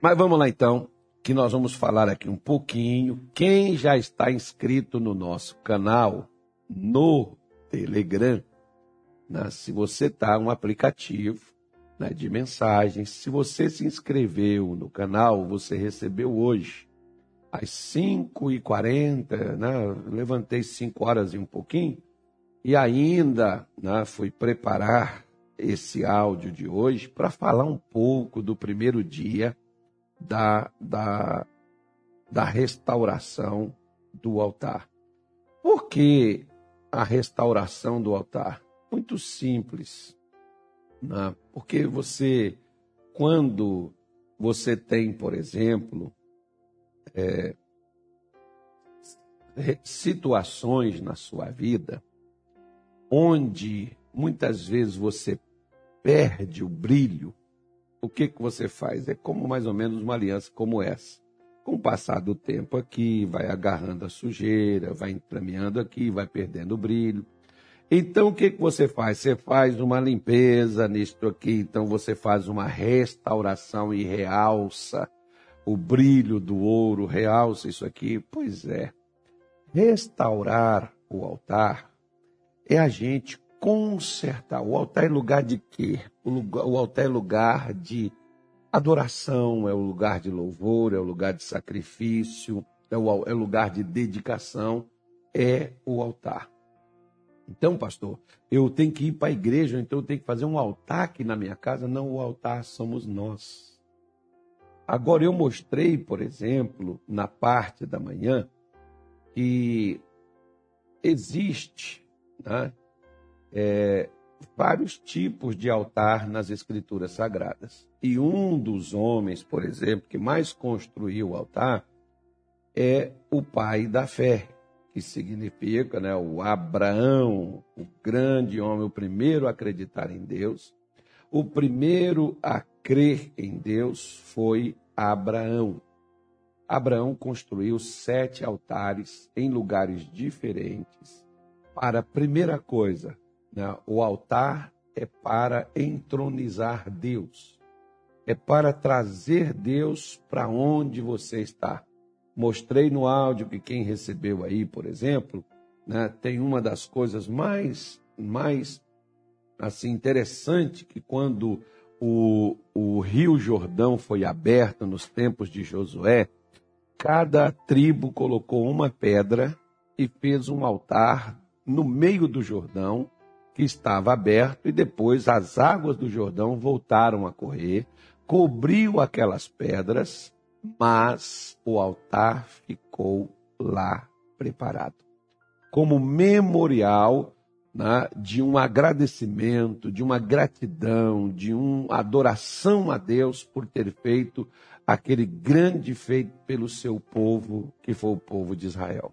Mas vamos lá então, que nós vamos falar aqui um pouquinho. Quem já está inscrito no nosso canal no Telegram, né? se você está um aplicativo né, de mensagens, se você se inscreveu no canal, você recebeu hoje às 5h40, né, levantei 5 horas e um pouquinho, e ainda né, fui preparar esse áudio de hoje para falar um pouco do primeiro dia da, da, da restauração do altar. Por que a restauração do altar? Muito simples. Né? Porque você, quando você tem, por exemplo, é, situações na sua vida onde muitas vezes você perde o brilho, o que, que você faz? É como mais ou menos uma aliança como essa. Com o passar do tempo aqui, vai agarrando a sujeira, vai entrameando aqui, vai perdendo o brilho. Então, o que, que você faz? Você faz uma limpeza nisto aqui, então você faz uma restauração e realça o brilho do ouro, realça isso aqui. Pois é, restaurar o altar é a gente consertar. O altar é lugar de quê? O, lugar, o altar é lugar de adoração, é o lugar de louvor, é o lugar de sacrifício, é o é lugar de dedicação, é o altar. Então, pastor, eu tenho que ir para a igreja, então eu tenho que fazer um altar aqui na minha casa. Não, o altar somos nós. Agora, eu mostrei, por exemplo, na parte da manhã, que existe né, é, vários tipos de altar nas escrituras sagradas. E um dos homens, por exemplo, que mais construiu o altar é o pai da fé, que significa né, o Abraão, o grande homem, o primeiro a acreditar em Deus. O primeiro a crer em Deus foi Abraão. Abraão construiu sete altares em lugares diferentes. Para primeira coisa, né, o altar é para entronizar Deus, é para trazer Deus para onde você está. Mostrei no áudio que quem recebeu aí, por exemplo, né, tem uma das coisas mais, mais assim interessante que quando o, o Rio Jordão foi aberto nos tempos de Josué, cada tribo colocou uma pedra e fez um altar no meio do Jordão, que estava aberto, e depois as águas do Jordão voltaram a correr, cobriu aquelas pedras mas o altar ficou lá preparado como memorial né, de um agradecimento, de uma gratidão, de uma adoração a Deus por ter feito aquele grande feito pelo seu povo, que foi o povo de Israel.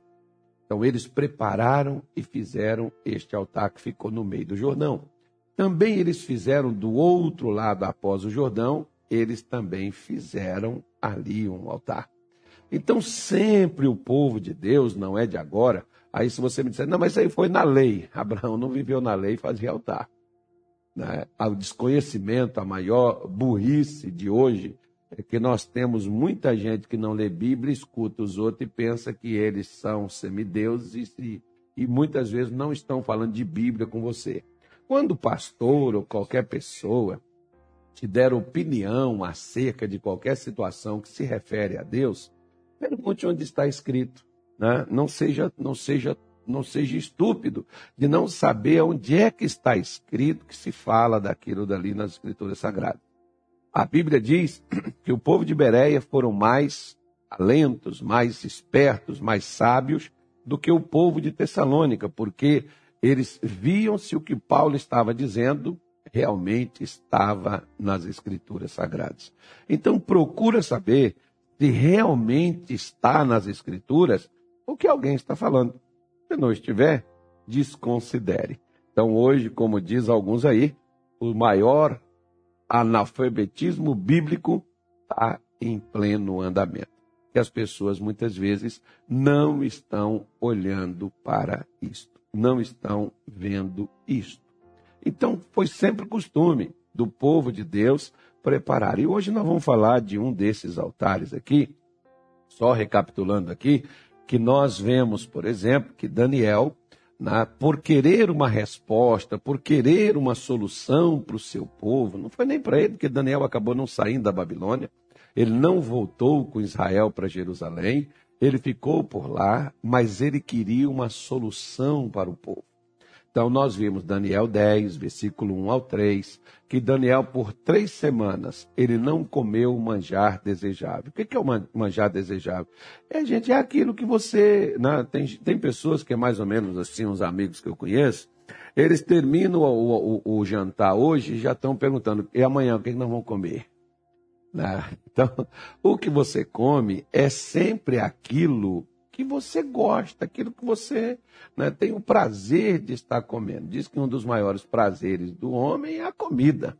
Então eles prepararam e fizeram este altar que ficou no meio do Jordão. Também eles fizeram do outro lado após o Jordão, eles também fizeram ali um altar. Então, sempre o povo de Deus, não é de agora. Aí, se você me disser, não, mas isso aí foi na lei. Abraão não viveu na lei e fazia altar. Né? O desconhecimento, a maior burrice de hoje, é que nós temos muita gente que não lê Bíblia, escuta os outros e pensa que eles são semideuses e, e muitas vezes não estão falando de Bíblia com você. Quando o pastor ou qualquer pessoa te der opinião acerca de qualquer situação que se refere a Deus, pergunte onde está escrito. Né? Não seja, não seja, não seja estúpido de não saber onde é que está escrito que se fala daquilo dali nas Escrituras Sagradas. A Bíblia diz que o povo de Bereia foram mais alentos, mais espertos, mais sábios do que o povo de Tessalônica, porque eles viam se o que Paulo estava dizendo realmente estava nas Escrituras Sagradas. Então, procura saber se realmente está nas Escrituras o que alguém está falando. Se não estiver, desconsidere. Então, hoje, como diz alguns aí, o maior analfabetismo bíblico está em pleno andamento. Que as pessoas muitas vezes não estão olhando para isto, não estão vendo isto. Então, foi sempre costume do povo de Deus preparar. E hoje nós vamos falar de um desses altares aqui, só recapitulando aqui, que nós vemos, por exemplo, que Daniel, na, por querer uma resposta, por querer uma solução para o seu povo, não foi nem para ele, porque Daniel acabou não saindo da Babilônia, ele não voltou com Israel para Jerusalém, ele ficou por lá, mas ele queria uma solução para o povo. Então, nós vimos Daniel 10, versículo 1 ao 3, que Daniel, por três semanas, ele não comeu o manjar desejável. O que é o manjar desejável? É, gente, é aquilo que você. Né, tem, tem pessoas que é mais ou menos assim, uns amigos que eu conheço, eles terminam o, o, o jantar hoje e já estão perguntando: e amanhã, o que, é que nós vamos comer? Né? Então, o que você come é sempre aquilo que você gosta, aquilo que você né, tem o prazer de estar comendo. Diz que um dos maiores prazeres do homem é a comida.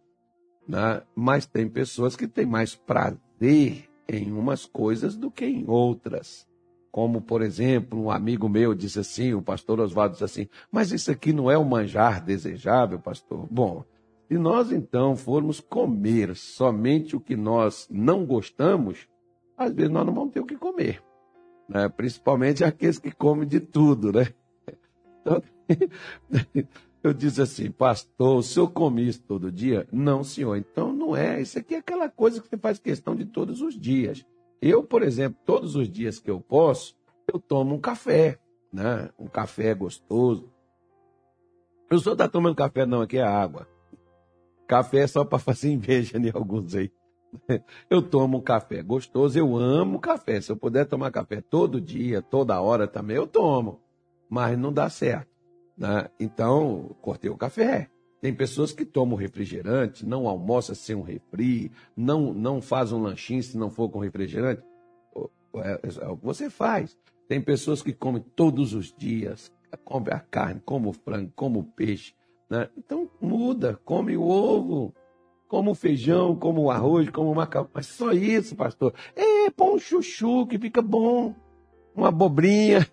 Né? Mas tem pessoas que têm mais prazer em umas coisas do que em outras. Como, por exemplo, um amigo meu disse assim, o pastor Oswaldo disse assim, mas isso aqui não é um manjar desejável, pastor? Bom, se nós então formos comer somente o que nós não gostamos, às vezes nós não vamos ter o que comer né? principalmente aqueles que comem de tudo, né? Então, eu disse assim, pastor, o senhor come isso todo dia? Não, senhor. Então não é. Isso aqui é aquela coisa que você faz questão de todos os dias. Eu, por exemplo, todos os dias que eu posso, eu tomo um café, né? Um café gostoso. O senhor está tomando café? Não, aqui é água. Café é só para fazer inveja de alguns aí. Eu tomo café gostoso, eu amo café. Se eu puder tomar café todo dia, toda hora também, eu tomo. Mas não dá certo. Né? Então, cortei o café. Tem pessoas que tomam refrigerante, não almoça sem um refri, não, não faz um lanchinho se não for com refrigerante. É, é o que você faz. Tem pessoas que comem todos os dias, come a carne, como o frango, como o peixe. Né? Então muda, come o ovo, como feijão, como arroz, como o macarrão. Mas só isso, pastor. É, põe um chuchu que fica bom. Uma abobrinha.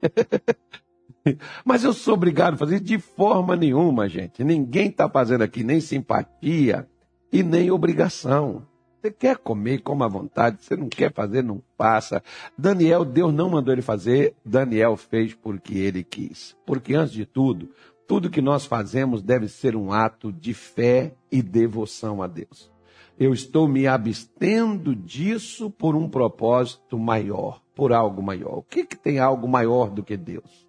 Mas eu sou obrigado a fazer de forma nenhuma, gente. Ninguém está fazendo aqui nem simpatia e nem obrigação. Você quer comer, coma à vontade. Você não quer fazer, não passa. Daniel, Deus não mandou ele fazer. Daniel fez porque ele quis. Porque, antes de tudo, tudo que nós fazemos deve ser um ato de fé e devoção a Deus. Eu estou me abstendo disso por um propósito maior, por algo maior. O que, que tem algo maior do que Deus?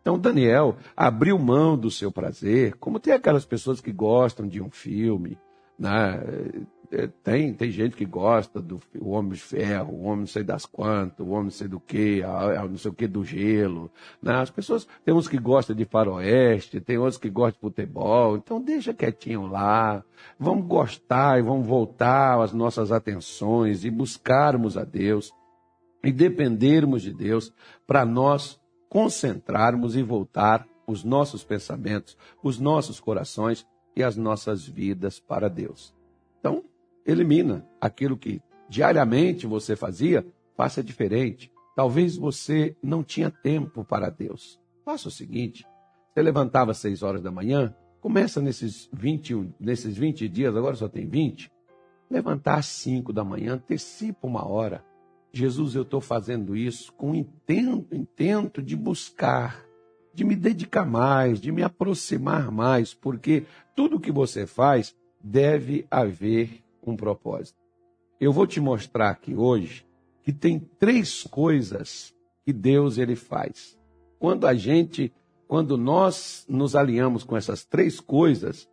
Então, Daniel abriu mão do seu prazer, como tem aquelas pessoas que gostam de um filme, né? É, tem, tem gente que gosta do o Homem de Ferro, o Homem não sei das quantas, o Homem não sei do que, não sei o que do gelo. Né? As pessoas, tem uns que gostam de faroeste, tem outros que gostam de futebol, então deixa quietinho lá. Vamos gostar e vamos voltar as nossas atenções e buscarmos a Deus e dependermos de Deus para nós concentrarmos e voltar os nossos pensamentos, os nossos corações e as nossas vidas para Deus. Elimina aquilo que diariamente você fazia, faça diferente. Talvez você não tinha tempo para Deus. Faça o seguinte: você levantava às 6 horas da manhã, começa nesses 20, nesses 20 dias, agora só tem 20, levantar às 5 da manhã, antecipa uma hora. Jesus, eu estou fazendo isso com intento, intento de buscar, de me dedicar mais, de me aproximar mais, porque tudo que você faz deve haver um propósito. Eu vou te mostrar aqui hoje que tem três coisas que Deus ele faz. Quando a gente, quando nós nos alinhamos com essas três coisas,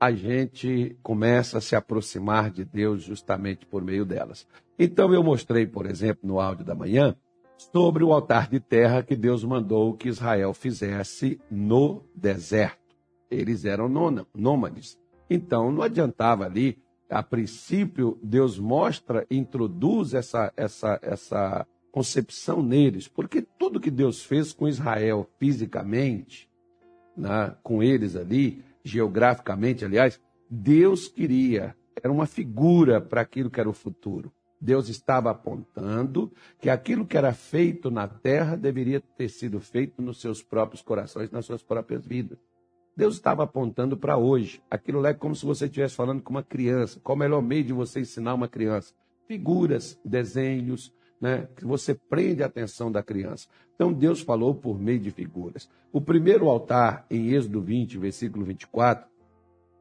a gente começa a se aproximar de Deus justamente por meio delas. Então eu mostrei, por exemplo, no áudio da manhã, sobre o altar de terra que Deus mandou que Israel fizesse no deserto. Eles eram nômades. Então não adiantava ali a princípio, Deus mostra, introduz essa, essa, essa concepção neles, porque tudo que Deus fez com Israel fisicamente, né, com eles ali, geograficamente, aliás, Deus queria, era uma figura para aquilo que era o futuro. Deus estava apontando que aquilo que era feito na terra deveria ter sido feito nos seus próprios corações, nas suas próprias vidas. Deus estava apontando para hoje. Aquilo é como se você estivesse falando com uma criança. Qual o melhor meio de você ensinar uma criança? Figuras, desenhos, né? que você prende a atenção da criança. Então Deus falou por meio de figuras. O primeiro altar, em Êxodo 20, versículo 24,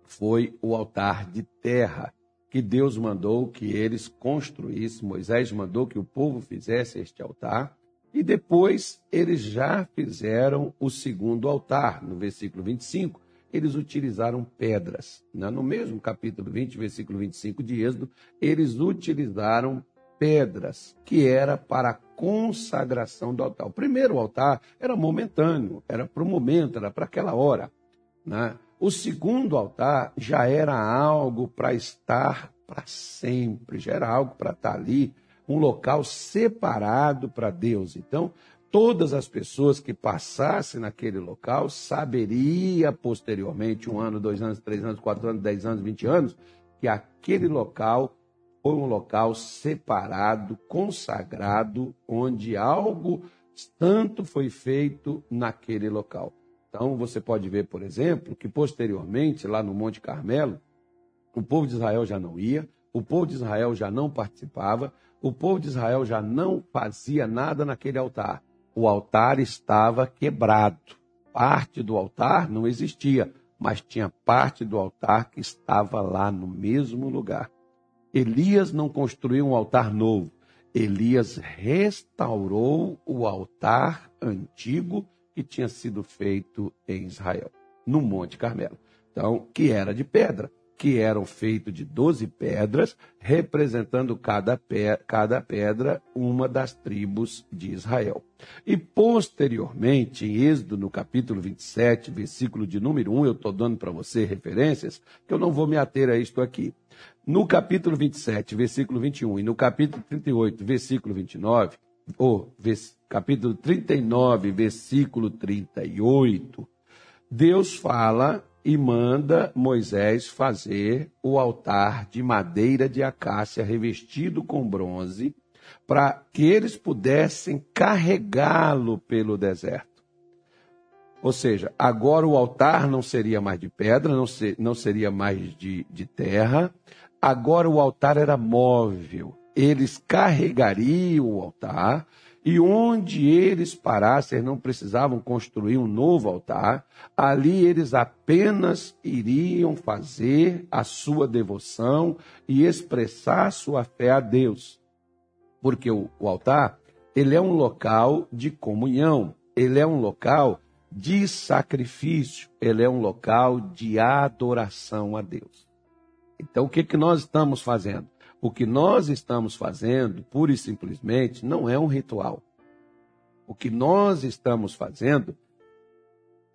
foi o altar de terra que Deus mandou que eles construíssem. Moisés mandou que o povo fizesse este altar. E depois eles já fizeram o segundo altar, no versículo 25, eles utilizaram pedras. Né? No mesmo capítulo 20, versículo 25 de Êxodo, eles utilizaram pedras, que era para a consagração do altar. O primeiro altar era momentâneo, era para o momento, era para aquela hora. Né? O segundo altar já era algo para estar para sempre, já era algo para estar ali um local separado para Deus. Então, todas as pessoas que passassem naquele local saberia posteriormente, um ano, dois anos, três anos, quatro anos, dez anos, vinte anos, que aquele local foi um local separado, consagrado, onde algo tanto foi feito naquele local. Então, você pode ver, por exemplo, que posteriormente, lá no Monte Carmelo, o povo de Israel já não ia, o povo de Israel já não participava, o povo de Israel já não fazia nada naquele altar. O altar estava quebrado. Parte do altar não existia, mas tinha parte do altar que estava lá no mesmo lugar. Elias não construiu um altar novo. Elias restaurou o altar antigo que tinha sido feito em Israel, no Monte Carmelo. Então, que era de pedra que eram feitos de doze pedras, representando cada, pe cada pedra uma das tribos de Israel. E posteriormente, em Êxodo, no capítulo 27, versículo de número 1, eu estou dando para você referências, que eu não vou me ater a isto aqui. No capítulo 27, versículo 21, e no capítulo 38, versículo 29, ou capítulo 39, versículo 38, Deus fala e manda Moisés fazer o altar de madeira de acácia revestido com bronze, para que eles pudessem carregá-lo pelo deserto. Ou seja, agora o altar não seria mais de pedra, não, ser, não seria mais de, de terra, agora o altar era móvel. Eles carregariam o altar e onde eles parassem, não precisavam construir um novo altar, ali eles apenas iriam fazer a sua devoção e expressar sua fé a Deus. Porque o, o altar, ele é um local de comunhão, ele é um local de sacrifício, ele é um local de adoração a Deus. Então, o que, que nós estamos fazendo? O que nós estamos fazendo, pura e simplesmente, não é um ritual. O que nós estamos fazendo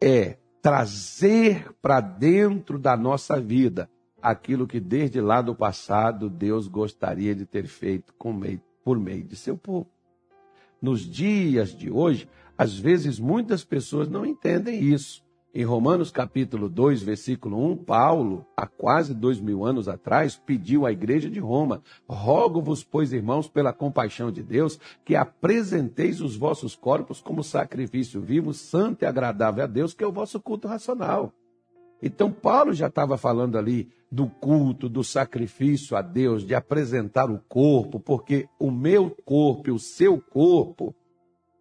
é trazer para dentro da nossa vida aquilo que desde lá do passado Deus gostaria de ter feito meio, por meio de seu povo. Nos dias de hoje, às vezes muitas pessoas não entendem isso. Em Romanos capítulo 2, versículo 1, Paulo, há quase dois mil anos atrás, pediu à igreja de Roma: Rogo-vos, pois, irmãos, pela compaixão de Deus, que apresenteis os vossos corpos como sacrifício vivo, santo e agradável a Deus, que é o vosso culto racional. Então, Paulo já estava falando ali do culto, do sacrifício a Deus, de apresentar o corpo, porque o meu corpo o seu corpo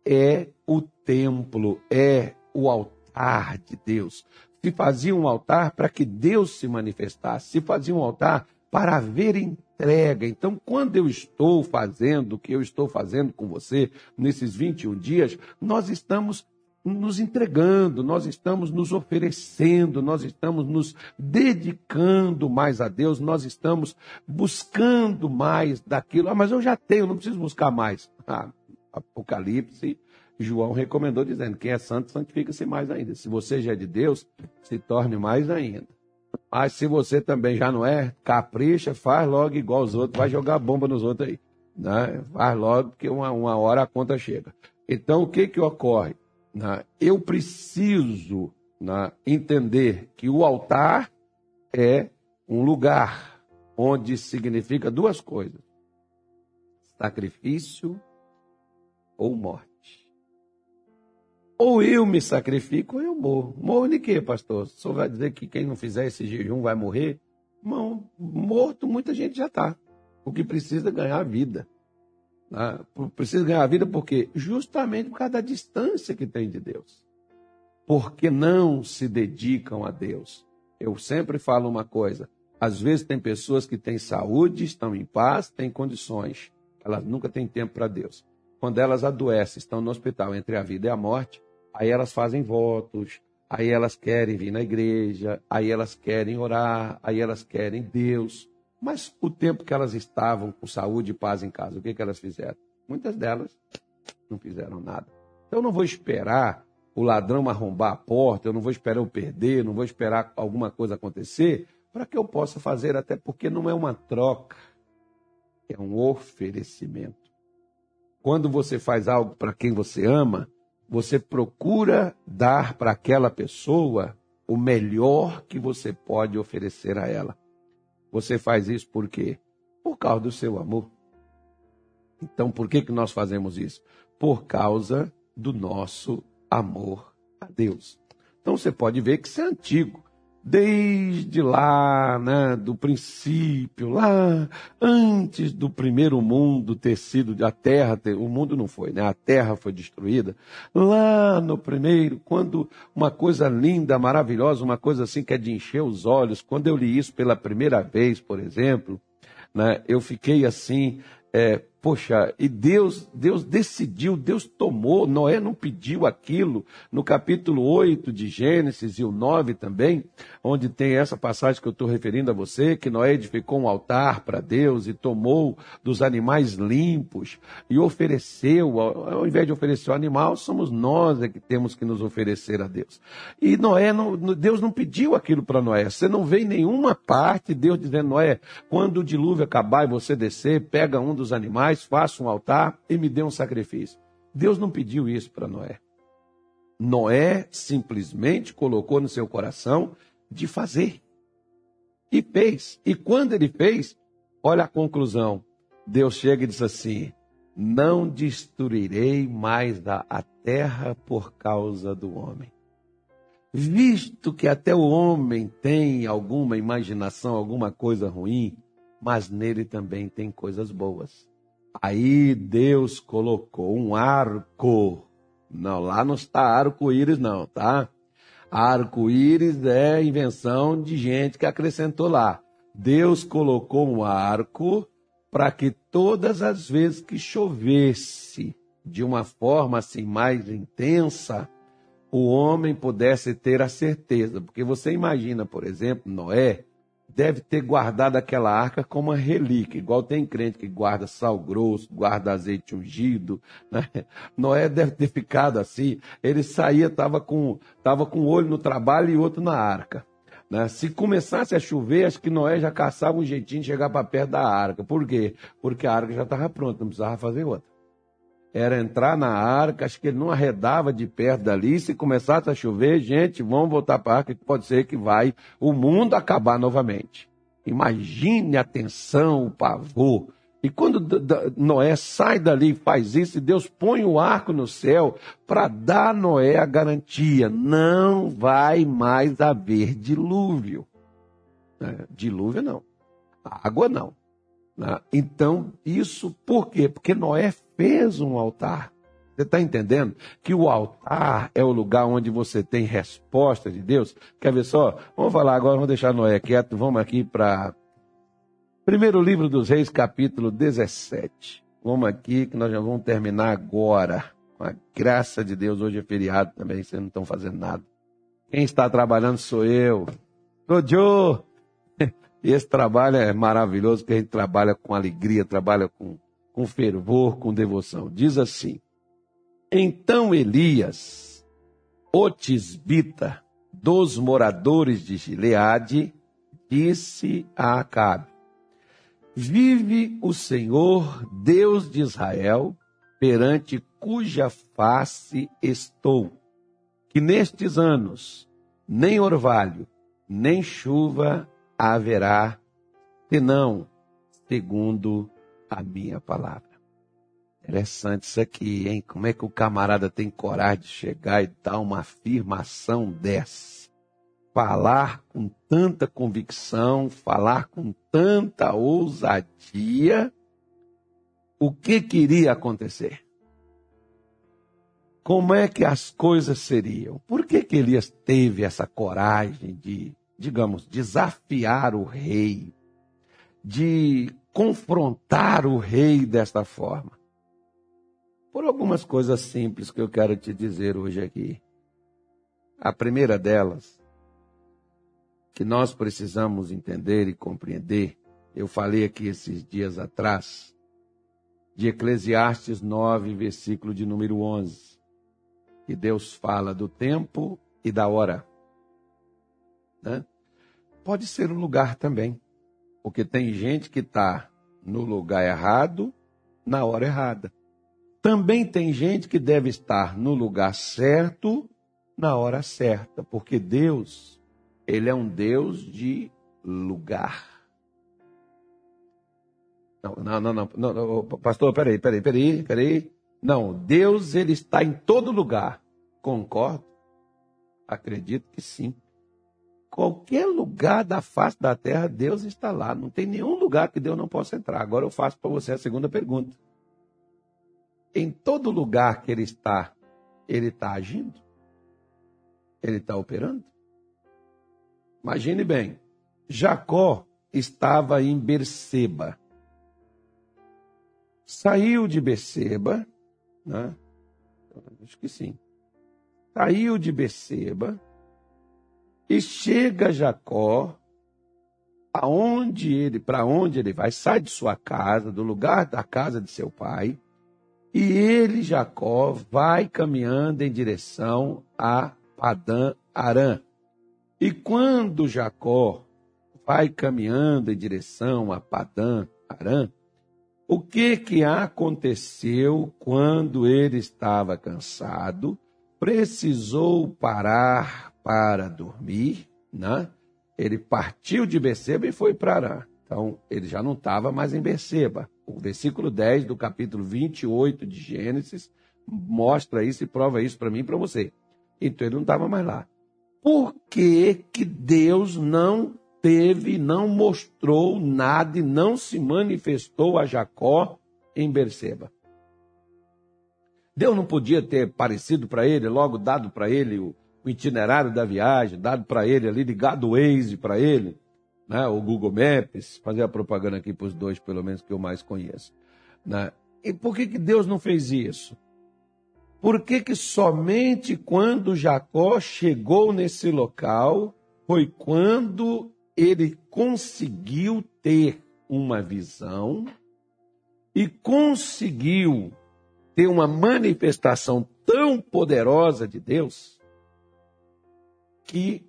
é o templo, é o altar altar de Deus. Se fazia um altar para que Deus se manifestasse, se fazia um altar para haver entrega. Então, quando eu estou fazendo o que eu estou fazendo com você nesses 21 dias, nós estamos nos entregando, nós estamos nos oferecendo, nós estamos nos dedicando mais a Deus, nós estamos buscando mais daquilo. Ah, mas eu já tenho, não preciso buscar mais. Ah, Apocalipse João recomendou dizendo: quem é santo, santifica-se mais ainda. Se você já é de Deus, se torne mais ainda. Mas se você também já não é, capricha, faz logo igual os outros, vai jogar bomba nos outros aí. Né? Faz logo, porque uma, uma hora a conta chega. Então, o que, que ocorre? Né? Eu preciso né, entender que o altar é um lugar onde significa duas coisas: sacrifício ou morte. Ou eu me sacrifico ou eu morro. Morro de quê, pastor? O senhor vai dizer que quem não fizer esse jejum vai morrer? Não, morto muita gente já está. O que precisa ganhar a vida. Né? Precisa ganhar a vida porque justamente por causa da distância que tem de Deus. Porque não se dedicam a Deus. Eu sempre falo uma coisa. Às vezes tem pessoas que têm saúde, estão em paz, têm condições. Elas nunca têm tempo para Deus. Quando elas adoecem, estão no hospital entre a vida e a morte, Aí elas fazem votos, aí elas querem vir na igreja, aí elas querem orar, aí elas querem Deus. Mas o tempo que elas estavam com saúde e paz em casa, o que, que elas fizeram? Muitas delas não fizeram nada. Então eu não vou esperar o ladrão arrombar a porta, eu não vou esperar eu perder, não vou esperar alguma coisa acontecer para que eu possa fazer, até porque não é uma troca, é um oferecimento. Quando você faz algo para quem você ama, você procura dar para aquela pessoa o melhor que você pode oferecer a ela. Você faz isso por quê? Por causa do seu amor. Então, por que, que nós fazemos isso? Por causa do nosso amor a Deus. Então, você pode ver que isso é antigo desde lá, né, do princípio, lá antes do primeiro mundo ter sido a terra, ter, o mundo não foi, né? A terra foi destruída. Lá no primeiro, quando uma coisa linda, maravilhosa, uma coisa assim que é de encher os olhos, quando eu li isso pela primeira vez, por exemplo, né, eu fiquei assim, é, Poxa, e Deus, Deus decidiu, Deus tomou, Noé não pediu aquilo. No capítulo 8 de Gênesis e o 9 também, onde tem essa passagem que eu estou referindo a você, que Noé edificou um altar para Deus e tomou dos animais limpos e ofereceu, ao invés de oferecer o animal, somos nós é que temos que nos oferecer a Deus. E Noé, não, Deus não pediu aquilo para Noé. Você não vê em nenhuma parte Deus dizendo, Noé, quando o dilúvio acabar e você descer, pega um dos animais, faça um altar e me dê um sacrifício. Deus não pediu isso para Noé. Noé simplesmente colocou no seu coração de fazer. E fez. E quando ele fez, olha a conclusão. Deus chega e diz assim: Não destruirei mais a, a terra por causa do homem. Visto que até o homem tem alguma imaginação, alguma coisa ruim, mas nele também tem coisas boas. Aí Deus colocou um arco. Não, lá não está arco-íris, não, tá? Arco-íris é invenção de gente que acrescentou lá. Deus colocou um arco para que todas as vezes que chovesse de uma forma assim mais intensa, o homem pudesse ter a certeza. Porque você imagina, por exemplo, Noé, deve ter guardado aquela arca como uma relíquia, igual tem crente que guarda sal grosso, guarda azeite ungido. Né? Noé deve ter ficado assim. Ele saía, estava com, tava com um olho no trabalho e outro na arca. Né? Se começasse a chover, acho que Noé já caçava um jeitinho de chegar para perto da arca. Por quê? Porque a arca já estava pronta, não precisava fazer outra era entrar na arca, acho que ele não arredava de perto dali. Se começasse a chover, gente, vamos voltar para a arca, que pode ser que vai o mundo acabar novamente. Imagine a tensão, o pavor. E quando Noé sai dali e faz isso, e Deus põe o arco no céu para dar a Noé a garantia: não vai mais haver dilúvio. É, dilúvio não. Água não. Né? Então, isso por quê? Porque Noé fez um altar. Você está entendendo? Que o altar é o lugar onde você tem resposta de Deus. Quer ver só? Vamos falar agora, vamos deixar Noé quieto. Vamos aqui para. Primeiro livro dos Reis, capítulo 17. Vamos aqui, que nós já vamos terminar agora. Com a graça de Deus, hoje é feriado também, vocês não estão fazendo nada. Quem está trabalhando sou eu. E esse trabalho é maravilhoso, porque a gente trabalha com alegria, trabalha com, com fervor, com devoção. Diz assim: Então Elias, o tisbita, dos moradores de Gileade, disse a Acabe: Vive o Senhor, Deus de Israel, perante cuja face estou, que nestes anos nem orvalho, nem chuva haverá, senão segundo a minha palavra. Interessante isso aqui, hein? Como é que o camarada tem coragem de chegar e dar uma afirmação dessa? Falar com tanta convicção, falar com tanta ousadia, o que queria acontecer? Como é que as coisas seriam? Por que, que Elias teve essa coragem de, digamos, desafiar o rei, de confrontar o rei desta forma? Por algumas coisas simples que eu quero te dizer hoje aqui. A primeira delas, que nós precisamos entender e compreender, eu falei aqui esses dias atrás, de Eclesiastes 9, versículo de número 11, que Deus fala do tempo e da hora. Né? Pode ser o lugar também, porque tem gente que está no lugar errado, na hora errada. Também tem gente que deve estar no lugar certo, na hora certa, porque Deus, ele é um Deus de lugar. Não, não, não, não, não, pastor, peraí, peraí, peraí, peraí. Não, Deus, ele está em todo lugar. Concordo? Acredito que sim. Qualquer lugar da face da terra, Deus está lá. Não tem nenhum lugar que Deus não possa entrar. Agora eu faço para você a segunda pergunta em todo lugar que ele está, ele está agindo? Ele está operando? Imagine bem, Jacó estava em Berseba. Saiu de Berseba, né? acho que sim. Saiu de Berseba e chega Jacó aonde ele, para onde ele vai, sai de sua casa, do lugar da casa de seu pai, e ele, Jacó, vai caminhando em direção a Padã Arã. E quando Jacó vai caminhando em direção a Padã Arã, o que que aconteceu quando ele estava cansado, precisou parar para dormir, né? Ele partiu de Beceba e foi para Arã. Então, ele já não estava mais em Beceba o versículo 10 do capítulo 28 de Gênesis mostra isso e prova isso para mim e para você. Então ele não estava mais lá. Por que, que Deus não teve, não mostrou nada e não se manifestou a Jacó em Berseba? Deus não podia ter parecido para ele, logo dado para ele o, o, itinerário da viagem, dado para ele ali, ligado o Waze para ele, né? o Google Maps, fazer a propaganda aqui para os dois, pelo menos que eu mais conheço. Né? E por que, que Deus não fez isso? Por que, que somente quando Jacó chegou nesse local foi quando ele conseguiu ter uma visão e conseguiu ter uma manifestação tão poderosa de Deus que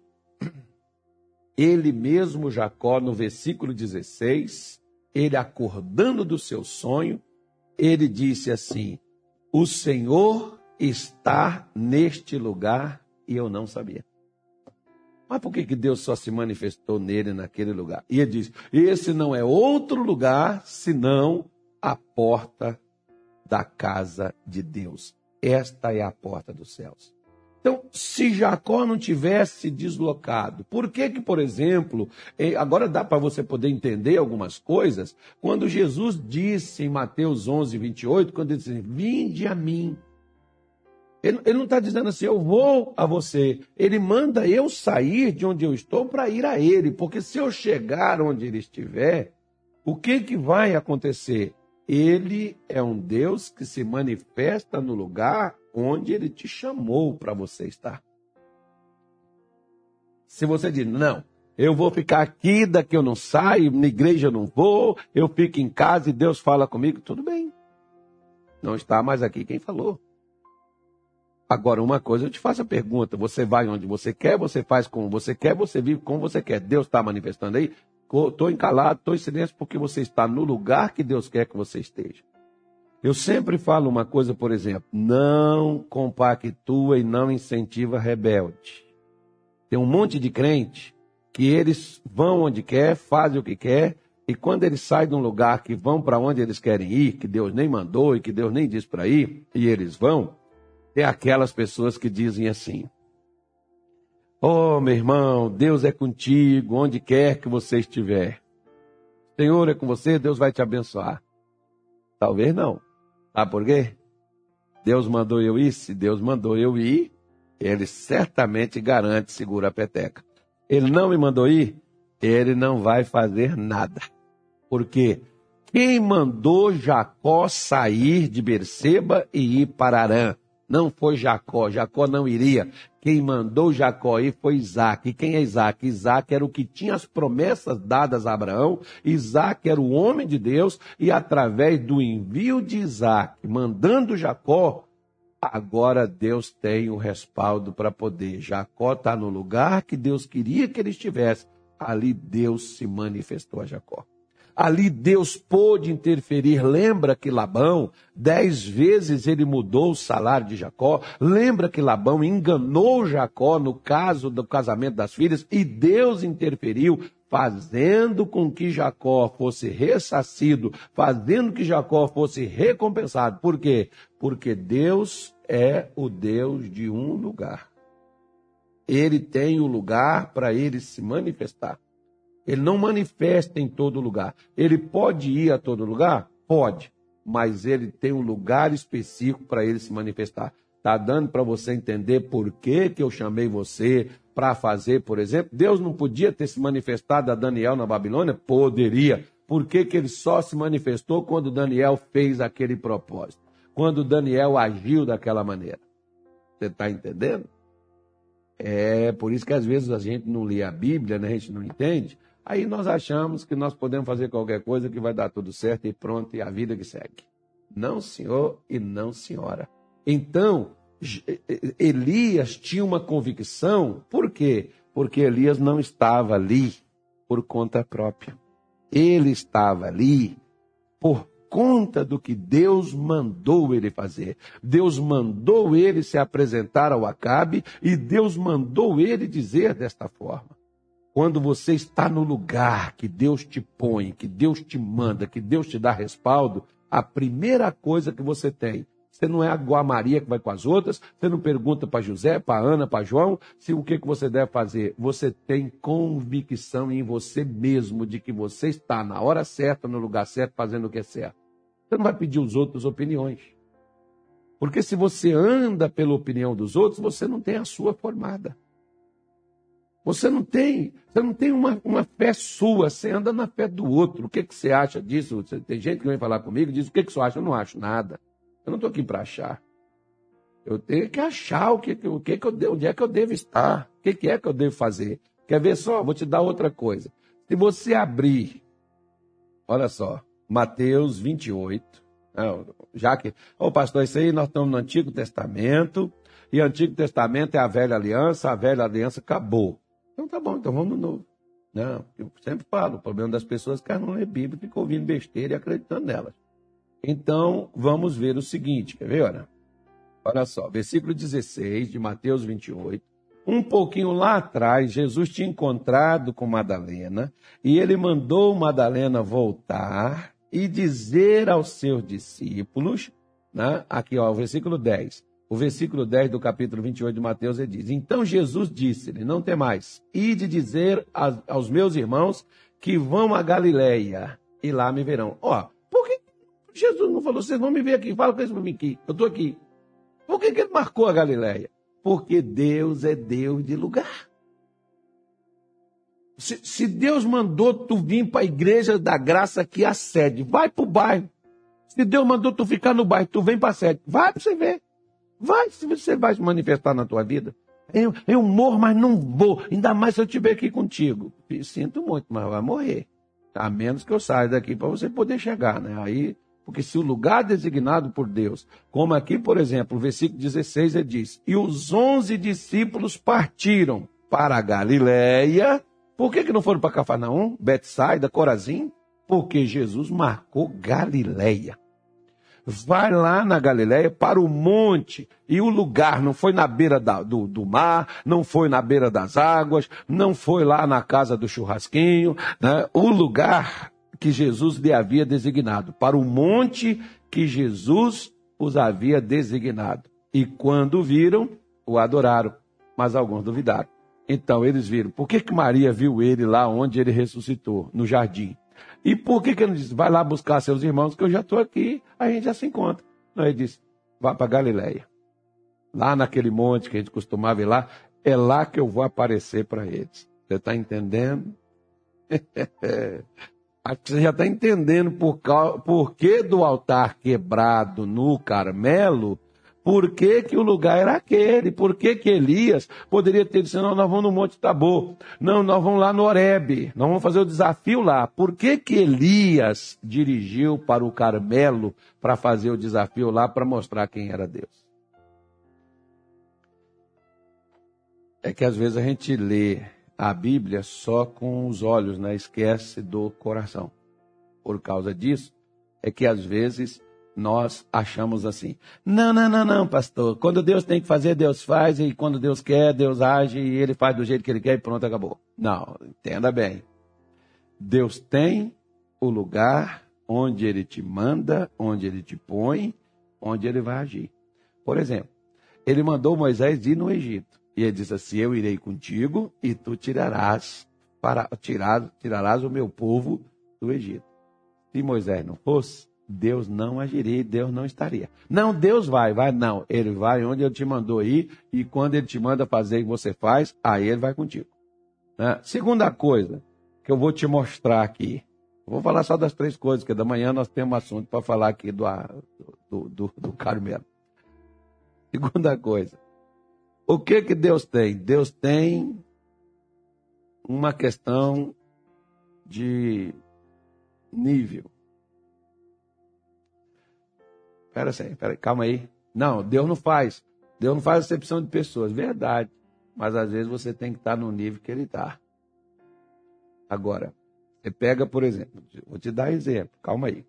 ele mesmo, Jacó, no versículo 16, ele acordando do seu sonho, ele disse assim: O Senhor está neste lugar e eu não sabia. Mas por que, que Deus só se manifestou nele naquele lugar? E ele diz: Esse não é outro lugar senão a porta da casa de Deus. Esta é a porta dos céus. Então, se Jacó não tivesse deslocado, por que que, por exemplo, eh, agora dá para você poder entender algumas coisas, quando Jesus disse em Mateus 11, 28, quando ele disse, vinde a mim. Ele, ele não está dizendo assim, eu vou a você. Ele manda eu sair de onde eu estou para ir a ele, porque se eu chegar onde ele estiver, o que que vai acontecer? Ele é um Deus que se manifesta no lugar onde ele te chamou para você estar. Se você diz, não, eu vou ficar aqui, daqui eu não saio, na igreja eu não vou, eu fico em casa e Deus fala comigo, tudo bem. Não está mais aqui quem falou. Agora, uma coisa, eu te faço a pergunta: você vai onde você quer, você faz como você quer, você vive como você quer. Deus está manifestando aí? Estou encalado, estou em silêncio porque você está no lugar que Deus quer que você esteja. Eu sempre falo uma coisa, por exemplo, não compactua e não incentiva rebelde. Tem um monte de crente que eles vão onde quer, fazem o que quer, E quando eles saem de um lugar que vão para onde eles querem ir, que Deus nem mandou e que Deus nem disse para ir, e eles vão, tem aquelas pessoas que dizem assim: Oh, meu irmão, Deus é contigo, onde quer que você estiver. Senhor é com você, Deus vai te abençoar. Talvez não. Sabe por quê? Deus mandou eu ir, se Deus mandou eu ir, ele certamente garante segura a peteca. Ele não me mandou ir, ele não vai fazer nada. Porque quem mandou Jacó sair de Berseba e ir para Arã? Não foi Jacó, Jacó não iria. Quem mandou Jacó ir foi Isaac. E quem é Isaac? Isaac era o que tinha as promessas dadas a Abraão. Isaac era o homem de Deus. E através do envio de Isaac, mandando Jacó, agora Deus tem o respaldo para poder. Jacó está no lugar que Deus queria que ele estivesse. Ali Deus se manifestou a Jacó. Ali Deus pôde interferir. Lembra que Labão, dez vezes ele mudou o salário de Jacó. Lembra que Labão enganou Jacó no caso do casamento das filhas e Deus interferiu, fazendo com que Jacó fosse ressarcido, fazendo que Jacó fosse recompensado. Por quê? Porque Deus é o Deus de um lugar. Ele tem o lugar para ele se manifestar. Ele não manifesta em todo lugar. Ele pode ir a todo lugar? Pode. Mas ele tem um lugar específico para ele se manifestar. Está dando para você entender por que, que eu chamei você para fazer, por exemplo? Deus não podia ter se manifestado a Daniel na Babilônia? Poderia. Por que, que ele só se manifestou quando Daniel fez aquele propósito? Quando Daniel agiu daquela maneira? Você está entendendo? É por isso que às vezes a gente não lê a Bíblia, né? a gente não entende, Aí nós achamos que nós podemos fazer qualquer coisa que vai dar tudo certo e pronto, e a vida que segue. Não, senhor e não, senhora. Então, Elias tinha uma convicção, por quê? Porque Elias não estava ali por conta própria. Ele estava ali por conta do que Deus mandou ele fazer. Deus mandou ele se apresentar ao Acabe e Deus mandou ele dizer desta forma. Quando você está no lugar que Deus te põe, que Deus te manda, que Deus te dá respaldo, a primeira coisa que você tem, você não é a Maria que vai com as outras, você não pergunta para José, para Ana, para João, se o que, que você deve fazer. Você tem convicção em você mesmo de que você está na hora certa, no lugar certo, fazendo o que é certo. Você não vai pedir os outros opiniões. Porque se você anda pela opinião dos outros, você não tem a sua formada. Você não tem, você não tem uma, uma fé sua, você anda na fé do outro. O que, que você acha disso? Tem gente que vem falar comigo e diz: o que, que você acha? Eu não acho nada. Eu não estou aqui para achar. Eu tenho que achar o que, o que, que eu onde é que eu devo estar, o que, que é que eu devo fazer. Quer ver só? Vou te dar outra coisa. Se você abrir, olha só, Mateus 28, já que, ô oh, pastor, isso aí nós estamos no Antigo Testamento, e Antigo Testamento é a velha aliança, a velha aliança acabou. Então tá bom, então vamos no novo. Não, eu sempre falo, o problema das pessoas é que não lê Bíblia, ficam ouvindo besteira e acreditando nelas. Então, vamos ver o seguinte, quer ver, olha? Olha só, versículo 16 de Mateus 28. Um pouquinho lá atrás, Jesus tinha encontrado com Madalena e ele mandou Madalena voltar e dizer aos seus discípulos, né? aqui ó, o versículo 10, o versículo 10 do capítulo 28 de Mateus, ele diz: Então Jesus disse-lhe: Não tem mais, ide dizer aos meus irmãos que vão a Galileia e lá me verão. Ó, por que Jesus não falou, vocês vão me ver aqui, fala com eles para mim aqui, eu estou aqui. Por que, que ele marcou a Galileia? Porque Deus é Deus de lugar. Se, se Deus mandou tu vir para a igreja da graça aqui a sede, vai para o bairro. Se Deus mandou tu ficar no bairro, tu vem para a sede, vai para você ver. Vai, se você vai se manifestar na tua vida. Eu, eu morro, mas não vou. Ainda mais se eu estiver aqui contigo. Sinto muito, mas vai morrer. A menos que eu saia daqui para você poder chegar, né? Aí, porque se o lugar designado por Deus, como aqui, por exemplo, o versículo 16, ele diz: E os onze discípulos partiram para a Galiléia. Por que, que não foram para Cafarnaum, Betsaida, Corazim? Porque Jesus marcou Galiléia vai lá na Galiléia para o monte. E o lugar não foi na beira da, do, do mar, não foi na beira das águas, não foi lá na casa do churrasquinho. Né? O lugar que Jesus lhe havia designado, para o monte que Jesus os havia designado. E quando viram, o adoraram, mas alguns duvidaram. Então eles viram. Por que, que Maria viu ele lá onde ele ressuscitou, no jardim? E por que, que ele disse, vai lá buscar seus irmãos, que eu já estou aqui, a gente já se encontra. Não, ele disse, vá para Galileia. Lá naquele monte que a gente costumava ir lá, é lá que eu vou aparecer para eles. Você está entendendo? Você já está entendendo por, por que do altar quebrado no Carmelo por que, que o lugar era aquele? Por que, que Elias poderia ter dito, não, nós vamos no Monte Tabor. Não, nós vamos lá no Horebe. Nós vamos fazer o desafio lá. Por que, que Elias dirigiu para o Carmelo para fazer o desafio lá para mostrar quem era Deus? É que às vezes a gente lê a Bíblia só com os olhos, né? esquece do coração. Por causa disso, é que às vezes nós achamos assim. Não, não, não, não, pastor. Quando Deus tem que fazer, Deus faz, e quando Deus quer, Deus age, e ele faz do jeito que ele quer e pronto, acabou. Não, entenda bem. Deus tem o lugar onde ele te manda, onde ele te põe, onde ele vai agir. Por exemplo, ele mandou Moisés ir no Egito. E ele disse assim: Eu irei contigo e tu tirarás, para, tirar, tirarás o meu povo do Egito. Se Moisés não fosse, Deus não agiria, Deus não estaria. Não, Deus vai, vai, não. Ele vai onde ele te mandou ir, e quando ele te manda fazer que você faz, aí ele vai contigo. Né? Segunda coisa que eu vou te mostrar aqui. vou falar só das três coisas, que da manhã nós temos um assunto para falar aqui do, do, do, do Carmelo. Segunda coisa. O que que Deus tem? Deus tem uma questão de nível. Pera pera calma aí. Não, Deus não faz. Deus não faz acepção de pessoas, verdade. Mas às vezes você tem que estar no nível que ele está. Agora, você pega, por exemplo, vou te dar exemplo, calma aí.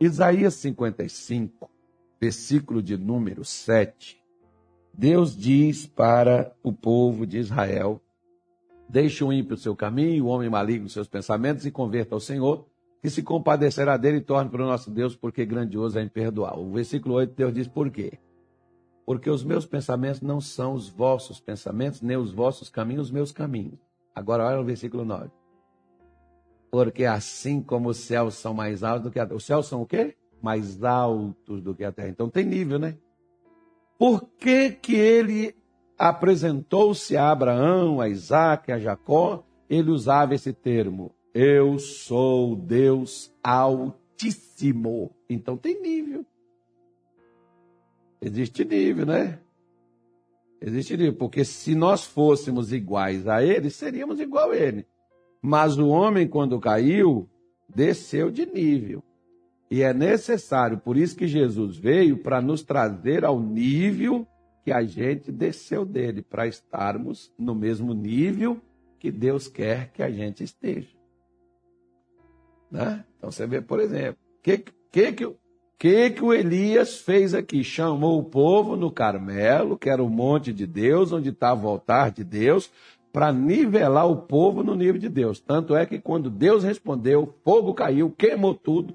Isaías 55, versículo de número 7. Deus diz para o povo de Israel: Deixe o ímpio seu caminho, o homem maligno seus pensamentos e converta ao Senhor, que se compadecerá dele e torne para o nosso Deus, porque grandioso é em perdoar. O versículo 8, Deus diz por quê? Porque os meus pensamentos não são os vossos pensamentos, nem os vossos caminhos, os meus caminhos. Agora olha o versículo 9. Porque assim como os céus são mais altos do que a terra. Os céus são o quê? Mais altos do que a terra. Então tem nível, né? Por que, que ele apresentou-se a Abraão, a Isaac, a Jacó? Ele usava esse termo. Eu sou Deus Altíssimo. Então tem nível. Existe nível, né? Existe nível, porque se nós fôssemos iguais a ele, seríamos igual a ele. Mas o homem, quando caiu, desceu de nível. E é necessário, por isso que Jesus veio, para nos trazer ao nível que a gente desceu dele, para estarmos no mesmo nível que Deus quer que a gente esteja. Né? Então você vê, por exemplo, o que, que, que, que, que o Elias fez aqui? Chamou o povo no Carmelo, que era o monte de Deus, onde estava o altar de Deus, para nivelar o povo no nível de Deus. Tanto é que quando Deus respondeu, fogo caiu, queimou tudo.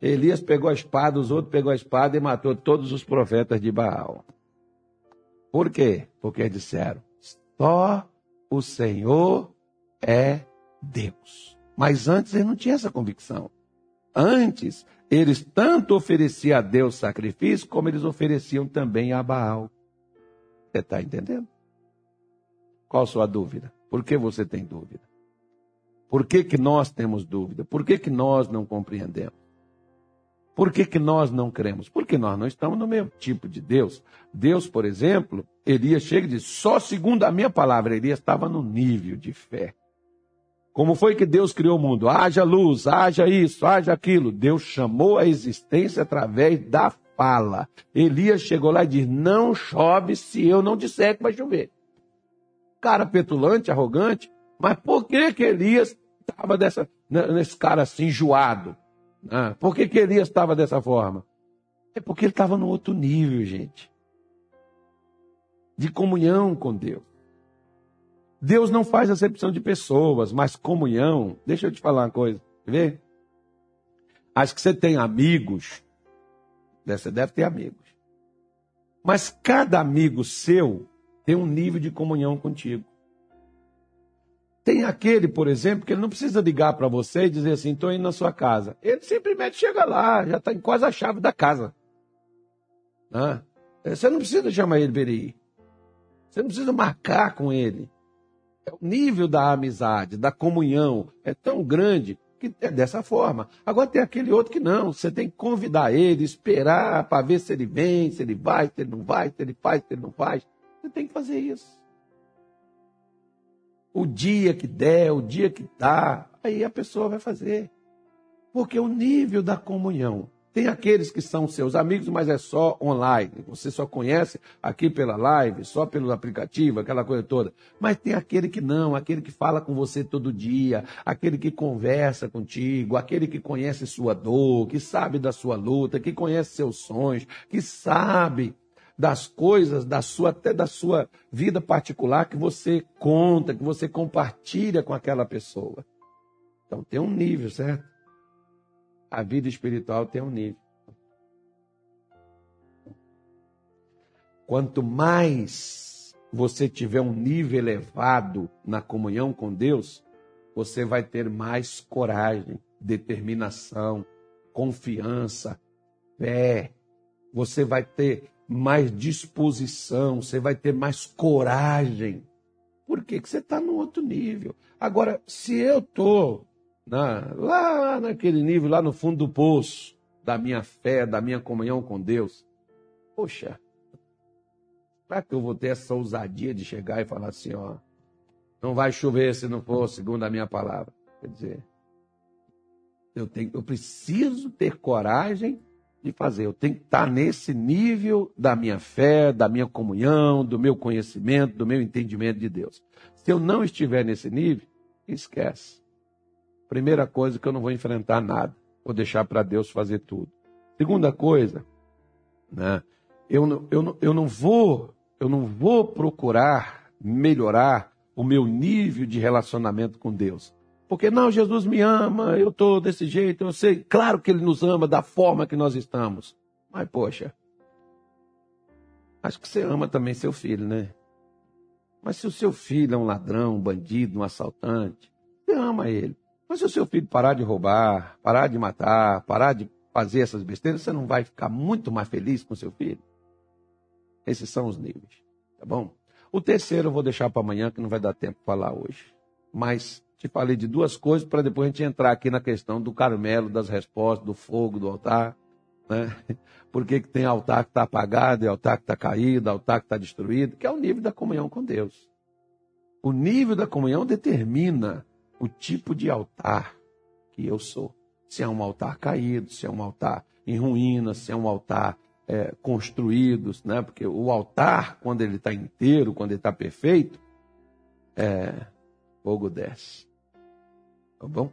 Elias pegou a espada, os outros pegou a espada e matou todos os profetas de Baal. Por quê? Porque disseram: só o Senhor é Deus. Mas antes eles não tinham essa convicção. Antes, eles tanto ofereciam a Deus sacrifício, como eles ofereciam também a Baal. Você está entendendo? Qual a sua dúvida? Por que você tem dúvida? Por que, que nós temos dúvida? Por que, que nós não compreendemos? Por que, que nós não cremos? Porque nós não estamos no mesmo tipo de Deus. Deus, por exemplo, Elias chega e diz: só segundo a minha palavra, Elias estava no nível de fé. Como foi que Deus criou o mundo? Haja luz, haja isso, haja aquilo. Deus chamou a existência através da fala. Elias chegou lá e disse: Não chove se eu não disser que vai chover. Cara petulante, arrogante, mas por que que Elias estava dessa, nesse cara assim, enjoado? Ah, por que, que Elias estava dessa forma? É porque ele estava no outro nível, gente. De comunhão com Deus. Deus não faz acepção de pessoas, mas comunhão. Deixa eu te falar uma coisa. Vê? Acho que você tem amigos, você deve ter amigos. Mas cada amigo seu tem um nível de comunhão contigo. Tem aquele, por exemplo, que ele não precisa ligar para você e dizer assim, estou indo na sua casa. Ele simplesmente chega lá, já está em quase a chave da casa. Né? Você não precisa chamar ele para ir. Você não precisa marcar com ele. O nível da amizade, da comunhão é tão grande que é dessa forma. Agora tem aquele outro que não. Você tem que convidar ele, esperar para ver se ele vem, se ele vai, se ele não vai, se ele faz, se ele não faz. Você tem que fazer isso o dia que der, o dia que dá, aí a pessoa vai fazer. Porque o nível da comunhão. Tem aqueles que são seus amigos, mas é só online. Você só conhece aqui pela live, só pelo aplicativo, aquela coisa toda. Mas tem aquele que não, aquele que fala com você todo dia, aquele que conversa contigo, aquele que conhece sua dor, que sabe da sua luta, que conhece seus sonhos, que sabe das coisas da sua até da sua vida particular que você conta, que você compartilha com aquela pessoa. Então tem um nível, certo? A vida espiritual tem um nível. Quanto mais você tiver um nível elevado na comunhão com Deus, você vai ter mais coragem, determinação, confiança, fé. Você vai ter mais disposição, você vai ter mais coragem. Por quê? Porque você está no outro nível. Agora, se eu estou lá naquele nível, lá no fundo do poço, da minha fé, da minha comunhão com Deus, poxa, para que eu vou ter essa ousadia de chegar e falar assim, ó, não vai chover se não for segundo a minha palavra. Quer dizer, eu, tenho, eu preciso ter coragem de fazer. Eu tenho que estar nesse nível da minha fé, da minha comunhão, do meu conhecimento, do meu entendimento de Deus. Se eu não estiver nesse nível, esquece. Primeira coisa que eu não vou enfrentar nada, vou deixar para Deus fazer tudo. Segunda coisa, né? Eu não, eu, não, eu não vou, eu não vou procurar melhorar o meu nível de relacionamento com Deus. Porque não, Jesus me ama, eu estou desse jeito, eu sei. Claro que Ele nos ama da forma que nós estamos. Mas, poxa, acho que você ama também seu filho, né? Mas se o seu filho é um ladrão, um bandido, um assaltante, você ama ele. Mas se o seu filho parar de roubar, parar de matar, parar de fazer essas besteiras, você não vai ficar muito mais feliz com seu filho? Esses são os níveis, tá bom? O terceiro eu vou deixar para amanhã, que não vai dar tempo para falar hoje. Mas te falei de duas coisas para depois a gente entrar aqui na questão do Carmelo, das respostas, do fogo, do altar. Né? Por que, que tem altar que está apagado e altar que está caído, altar que está destruído? Que é o nível da comunhão com Deus. O nível da comunhão determina o tipo de altar que eu sou. Se é um altar caído, se é um altar em ruínas, se é um altar é, construído, né? porque o altar, quando ele está inteiro, quando ele está perfeito, é, fogo desce. Tá bom?